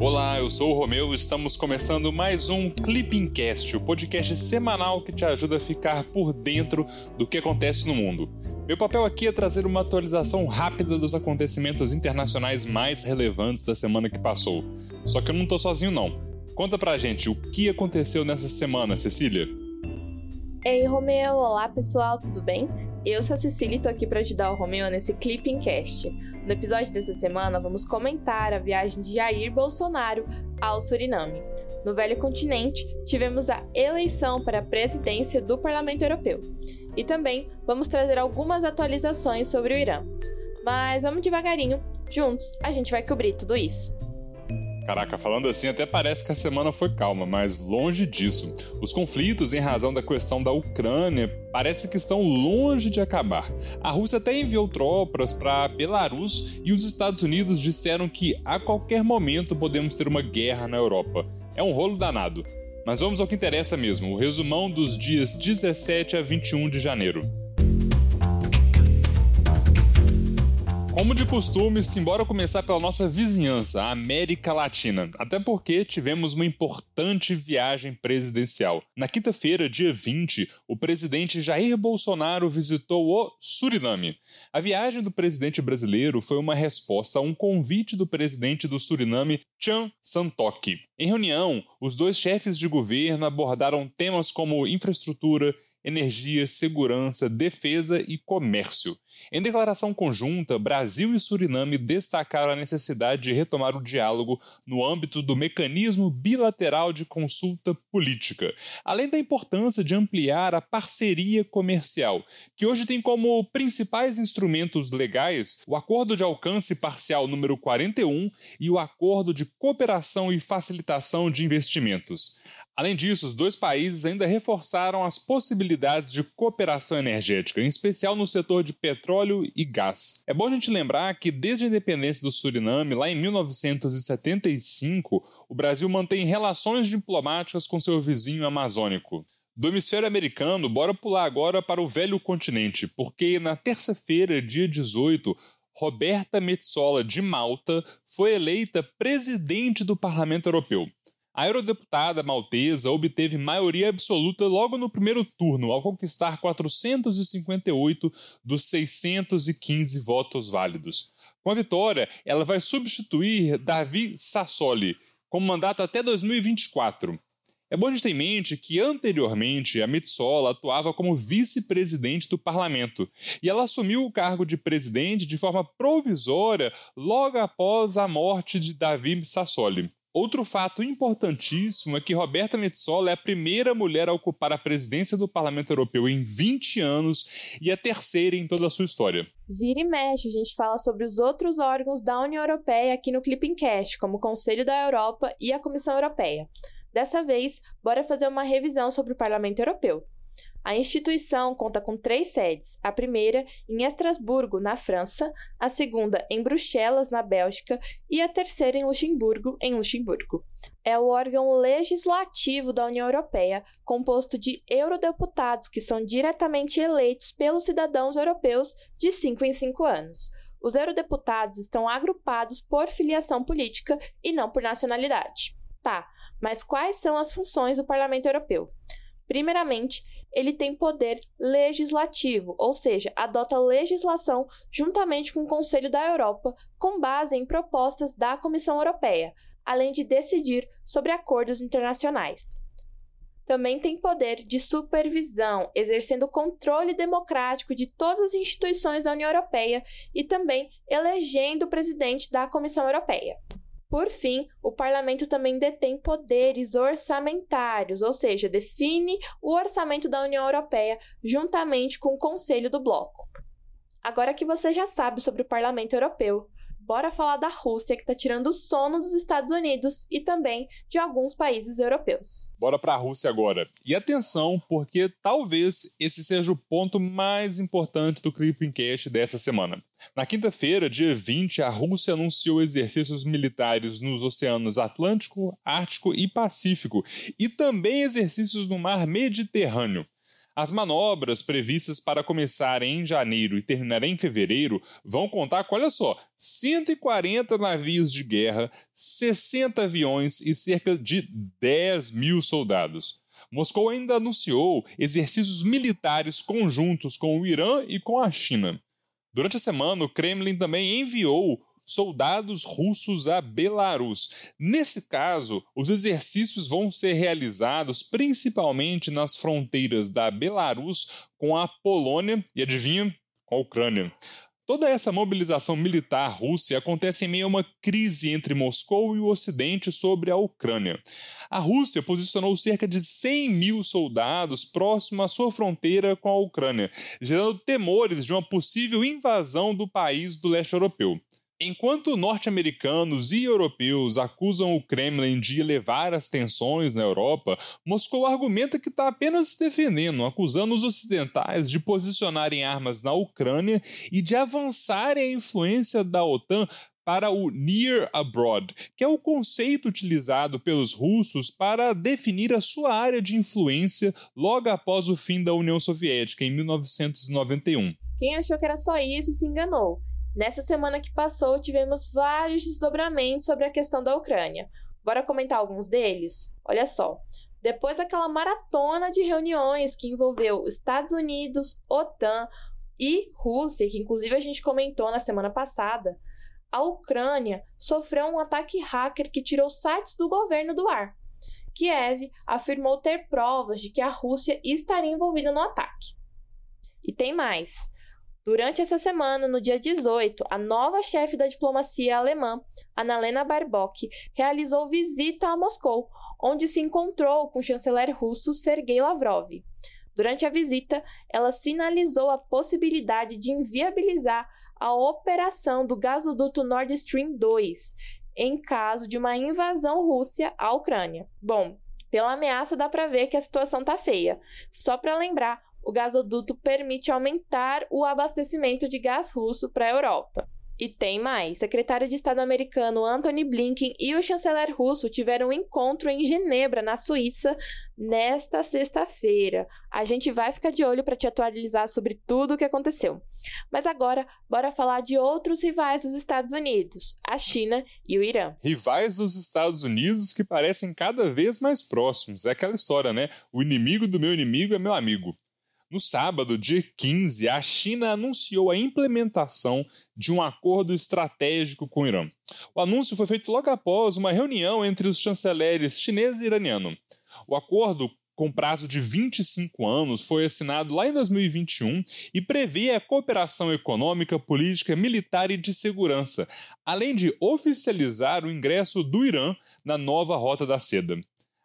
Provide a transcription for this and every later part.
Olá, eu sou o Romeu e estamos começando mais um Clippingcast, o podcast semanal que te ajuda a ficar por dentro do que acontece no mundo. Meu papel aqui é trazer uma atualização rápida dos acontecimentos internacionais mais relevantes da semana que passou. Só que eu não tô sozinho não. Conta pra gente o que aconteceu nessa semana, Cecília. Ei, Romeu, olá pessoal, tudo bem? Eu sou a Cecília e tô aqui para ajudar o Romeu nesse Clippingcast. No episódio dessa semana, vamos comentar a viagem de Jair Bolsonaro ao Suriname. No velho continente, tivemos a eleição para a presidência do Parlamento Europeu. E também vamos trazer algumas atualizações sobre o Irã. Mas vamos devagarinho, juntos a gente vai cobrir tudo isso. Caraca, falando assim, até parece que a semana foi calma, mas longe disso. Os conflitos em razão da questão da Ucrânia parece que estão longe de acabar. A Rússia até enviou tropas para Belarus e os Estados Unidos disseram que a qualquer momento podemos ter uma guerra na Europa. É um rolo danado. Mas vamos ao que interessa mesmo, o resumão dos dias 17 a 21 de janeiro. Como de costume, simbora começar pela nossa vizinhança, a América Latina. Até porque tivemos uma importante viagem presidencial. Na quinta-feira, dia 20, o presidente Jair Bolsonaro visitou o Suriname. A viagem do presidente brasileiro foi uma resposta a um convite do presidente do Suriname, Chan Santok. Em reunião, os dois chefes de governo abordaram temas como infraestrutura, energia, segurança, defesa e comércio. Em declaração conjunta, Brasil e Suriname destacaram a necessidade de retomar o diálogo no âmbito do mecanismo bilateral de consulta política, além da importância de ampliar a parceria comercial, que hoje tem como principais instrumentos legais o Acordo de Alcance Parcial número 41 e o Acordo de Cooperação e Facilitação de Investimentos. Além disso, os dois países ainda reforçaram as possibilidades de cooperação energética, em especial no setor de petróleo e gás. É bom a gente lembrar que desde a independência do Suriname, lá em 1975, o Brasil mantém relações diplomáticas com seu vizinho amazônico. Do hemisfério americano, bora pular agora para o velho continente, porque na terça-feira, dia 18, Roberta Metsola de Malta foi eleita presidente do Parlamento Europeu. A eurodeputada maltesa obteve maioria absoluta logo no primeiro turno, ao conquistar 458 dos 615 votos válidos. Com a vitória, ela vai substituir Davi Sassoli, com mandato até 2024. É bom a gente ter em mente que anteriormente a Metsola atuava como vice-presidente do parlamento e ela assumiu o cargo de presidente de forma provisória logo após a morte de Davi Sassoli. Outro fato importantíssimo é que Roberta Metsola é a primeira mulher a ocupar a presidência do Parlamento Europeu em 20 anos e a terceira em toda a sua história. Vira e mexe, a gente fala sobre os outros órgãos da União Europeia aqui no Clipping Cash, como o Conselho da Europa e a Comissão Europeia. Dessa vez, bora fazer uma revisão sobre o Parlamento Europeu. A instituição conta com três sedes: a primeira em Estrasburgo, na França, a segunda em Bruxelas, na Bélgica, e a terceira em Luxemburgo, em Luxemburgo. É o órgão legislativo da União Europeia, composto de eurodeputados que são diretamente eleitos pelos cidadãos europeus de cinco em cinco anos. Os eurodeputados estão agrupados por filiação política e não por nacionalidade. Tá, mas quais são as funções do Parlamento Europeu? Primeiramente, ele tem poder legislativo, ou seja, adota legislação juntamente com o Conselho da Europa, com base em propostas da Comissão Europeia, além de decidir sobre acordos internacionais. Também tem poder de supervisão, exercendo controle democrático de todas as instituições da União Europeia e também elegendo o presidente da Comissão Europeia. Por fim, o parlamento também detém poderes orçamentários, ou seja, define o orçamento da União Europeia juntamente com o Conselho do Bloco. Agora que você já sabe sobre o Parlamento Europeu, bora falar da Rússia que está tirando o sono dos Estados Unidos e também de alguns países europeus. Bora para a Rússia agora. E atenção, porque talvez esse seja o ponto mais importante do Clipping Cast dessa semana. Na quinta-feira, dia 20, a Rússia anunciou exercícios militares nos oceanos Atlântico, Ártico e Pacífico, e também exercícios no Mar Mediterrâneo. As manobras previstas para começar em janeiro e terminar em fevereiro vão contar com, olha só, 140 navios de guerra, 60 aviões e cerca de 10 mil soldados. Moscou ainda anunciou exercícios militares conjuntos com o Irã e com a China. Durante a semana, o Kremlin também enviou soldados russos a Belarus. Nesse caso, os exercícios vão ser realizados principalmente nas fronteiras da Belarus com a Polônia e, adivinha, com a Ucrânia. Toda essa mobilização militar russa acontece em meio a uma crise entre Moscou e o Ocidente sobre a Ucrânia. A Rússia posicionou cerca de 100 mil soldados próximo à sua fronteira com a Ucrânia, gerando temores de uma possível invasão do país do leste europeu. Enquanto norte-americanos e europeus acusam o Kremlin de elevar as tensões na Europa, Moscou argumenta que está apenas se defendendo, acusando os ocidentais de posicionarem armas na Ucrânia e de avançarem a influência da OTAN para o Near Abroad, que é o conceito utilizado pelos russos para definir a sua área de influência logo após o fim da União Soviética, em 1991. Quem achou que era só isso se enganou. Nessa semana que passou, tivemos vários desdobramentos sobre a questão da Ucrânia. Bora comentar alguns deles? Olha só. Depois daquela maratona de reuniões que envolveu Estados Unidos, OTAN e Rússia, que inclusive a gente comentou na semana passada, a Ucrânia sofreu um ataque hacker que tirou sites do governo do ar. Kiev afirmou ter provas de que a Rússia estaria envolvida no ataque. E tem mais. Durante essa semana, no dia 18, a nova chefe da diplomacia alemã, Annalena Baerbock, realizou visita a Moscou, onde se encontrou com o chanceler russo Sergei Lavrov. Durante a visita, ela sinalizou a possibilidade de inviabilizar a operação do gasoduto Nord Stream 2 em caso de uma invasão russa à Ucrânia. Bom, pela ameaça dá para ver que a situação tá feia. Só para lembrar, o gasoduto permite aumentar o abastecimento de gás russo para a Europa. E tem mais. Secretário de Estado americano Antony Blinken e o chanceler russo tiveram um encontro em Genebra, na Suíça, nesta sexta-feira. A gente vai ficar de olho para te atualizar sobre tudo o que aconteceu. Mas agora, bora falar de outros rivais dos Estados Unidos, a China e o Irã. Rivais dos Estados Unidos que parecem cada vez mais próximos. É aquela história, né? O inimigo do meu inimigo é meu amigo. No sábado, dia 15, a China anunciou a implementação de um acordo estratégico com o Irã. O anúncio foi feito logo após uma reunião entre os chanceleres chinês e iraniano. O acordo com prazo de 25 anos, foi assinado lá em 2021 e prevê a cooperação econômica, política, militar e de segurança, além de oficializar o ingresso do Irã na nova Rota da Seda.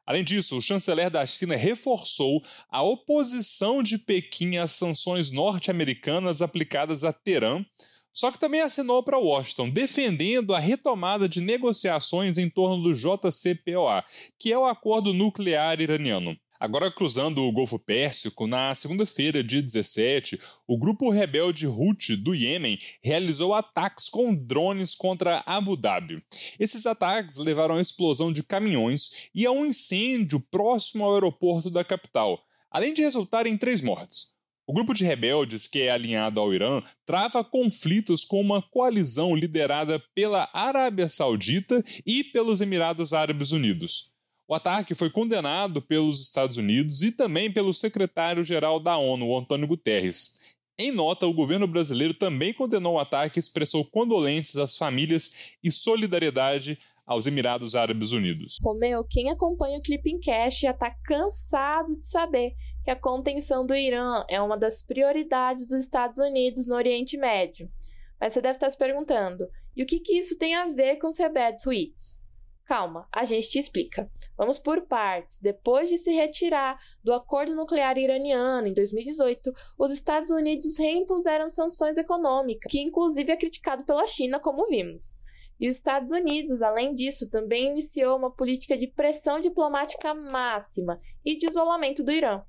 Além disso, o chanceler da China reforçou a oposição de Pequim às sanções norte-americanas aplicadas a Teherã, só que também assinou para Washington, defendendo a retomada de negociações em torno do JCPOA, que é o acordo nuclear iraniano. Agora, cruzando o Golfo Pérsico, na segunda-feira, dia 17, o grupo rebelde Houthi do Iêmen realizou ataques com drones contra Abu Dhabi. Esses ataques levaram à explosão de caminhões e a um incêndio próximo ao aeroporto da capital, além de resultar em três mortes. O grupo de rebeldes, que é alinhado ao Irã, trava conflitos com uma coalizão liderada pela Arábia Saudita e pelos Emirados Árabes Unidos. O ataque foi condenado pelos Estados Unidos e também pelo secretário-geral da ONU, Antônio Guterres. Em nota, o governo brasileiro também condenou o ataque e expressou condolências às famílias e solidariedade aos Emirados Árabes Unidos. Romeu, quem acompanha o Clipping Cash já está cansado de saber que a contenção do Irã é uma das prioridades dos Estados Unidos no Oriente Médio. Mas você deve estar se perguntando, e o que, que isso tem a ver com os rebeldes Huites? Calma, a gente te explica. Vamos por partes. Depois de se retirar do acordo nuclear iraniano em 2018, os Estados Unidos reimpuseram sanções econômicas, que inclusive é criticado pela China, como vimos. E os Estados Unidos, além disso, também iniciou uma política de pressão diplomática máxima e de isolamento do Irã.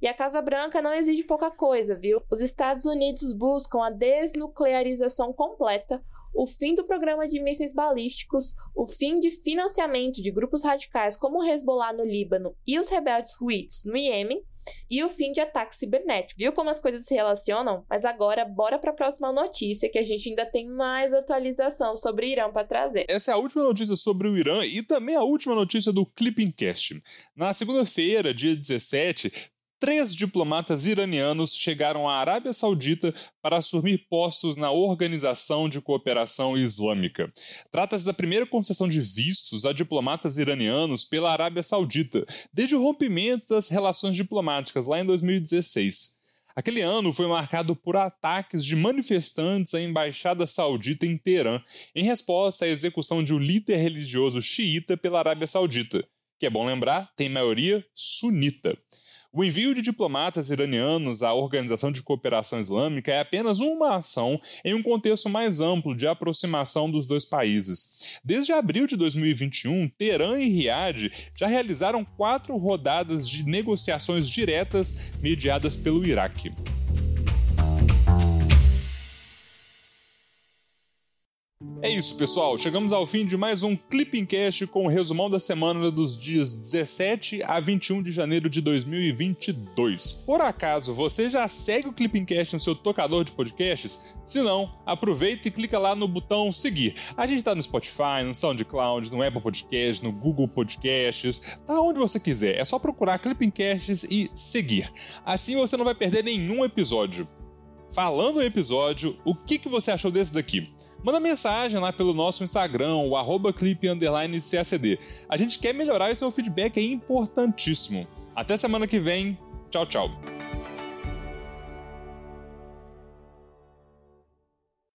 E a Casa Branca não exige pouca coisa, viu? Os Estados Unidos buscam a desnuclearização completa, o fim do programa de mísseis balísticos, o fim de financiamento de grupos radicais como o Hezbollah no Líbano e os rebeldes Houthis no Iêmen, e o fim de ataques cibernéticos. Viu como as coisas se relacionam? Mas agora, bora para a próxima notícia, que a gente ainda tem mais atualização sobre o Irã para trazer. Essa é a última notícia sobre o Irã e também a última notícia do Clipping Cast. Na segunda-feira, dia 17, três diplomatas iranianos chegaram à Arábia Saudita para assumir postos na Organização de Cooperação Islâmica. Trata-se da primeira concessão de vistos a diplomatas iranianos pela Arábia Saudita, desde o rompimento das relações diplomáticas lá em 2016. Aquele ano foi marcado por ataques de manifestantes à embaixada saudita em Teherã, em resposta à execução de um líder religioso xiita pela Arábia Saudita, que é bom lembrar, tem maioria sunita. O envio de diplomatas iranianos à Organização de Cooperação Islâmica é apenas uma ação em um contexto mais amplo de aproximação dos dois países. Desde abril de 2021, Teherã e Riad já realizaram quatro rodadas de negociações diretas mediadas pelo Iraque. É isso, pessoal. Chegamos ao fim de mais um Clipping Cast com o resumão da semana dos dias 17 a 21 de janeiro de 2022. Por acaso você já segue o Clipping Cast no seu tocador de podcasts? Se não, aproveita e clica lá no botão seguir. A gente tá no Spotify, no SoundCloud, no Apple Podcasts, no Google Podcasts, tá onde você quiser. É só procurar Clipping Casts e seguir. Assim você não vai perder nenhum episódio. Falando em episódio, o que, que você achou desse daqui? Manda mensagem lá pelo nosso Instagram, o arroba. A gente quer melhorar e seu feedback é importantíssimo. Até semana que vem. Tchau, tchau.